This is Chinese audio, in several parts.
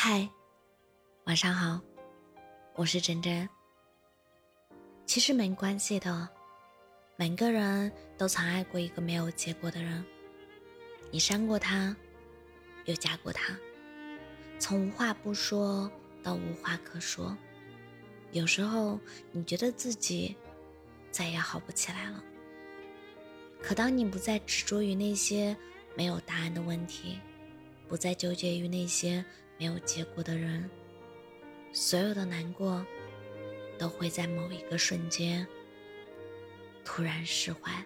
嗨，晚上好，我是真真。其实没关系的，每个人都曾爱过一个没有结果的人。你伤过他，又嫁过他，从无话不说到无话可说。有时候你觉得自己再也好不起来了，可当你不再执着于那些没有答案的问题。不再纠结于那些没有结果的人，所有的难过都会在某一个瞬间突然释怀。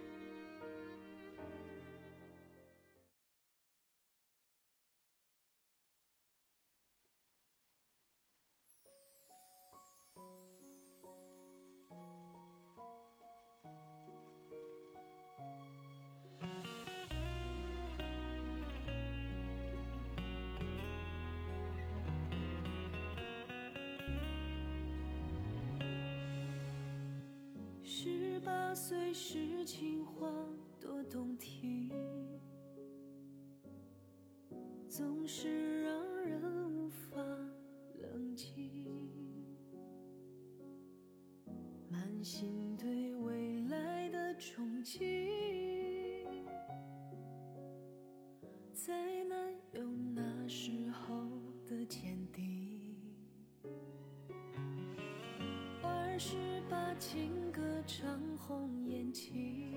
十八岁时，情话多动听，总是让人无法冷静。满心对未来的憧憬，再难有那时候的坚定。二十八，情唱红眼睛，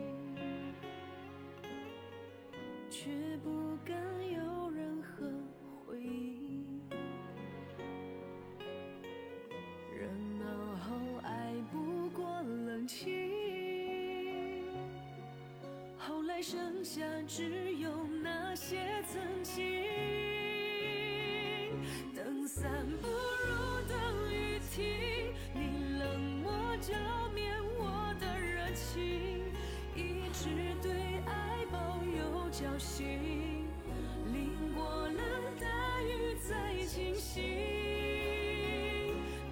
却不敢有任何回应。热闹后爱不过冷清，后来剩下只有那些曾经。等散不侥幸，淋过了大雨再清醒。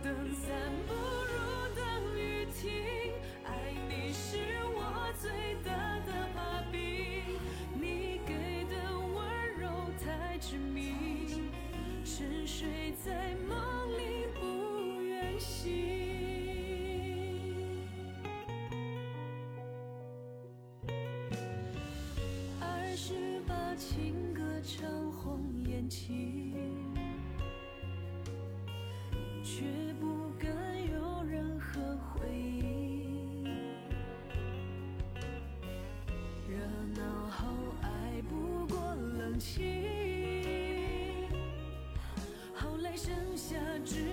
等散不如等雨停，爱你是我最大的把柄，你给的温柔太致命，沉睡在梦里不愿醒。情歌唱红眼睛，却不敢有任何回应。热闹后爱不过冷清，后来剩下只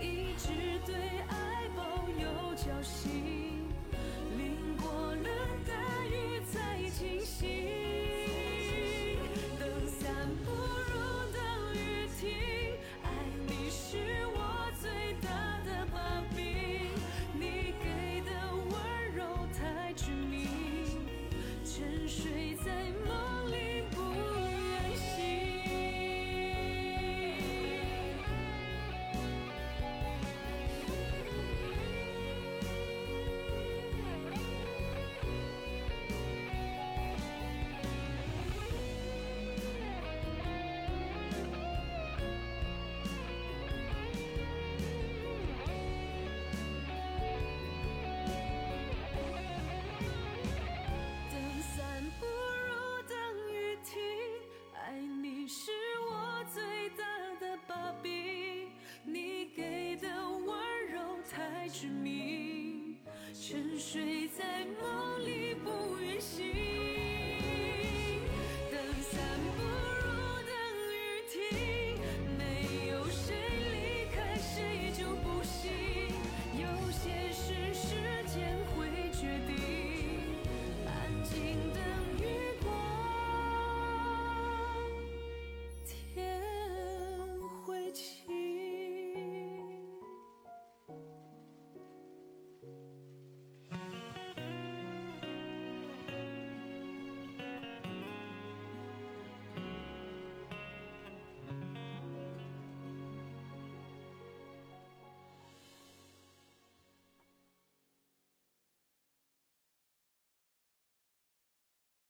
一直对爱抱有侥幸，淋过了。梦里不愿醒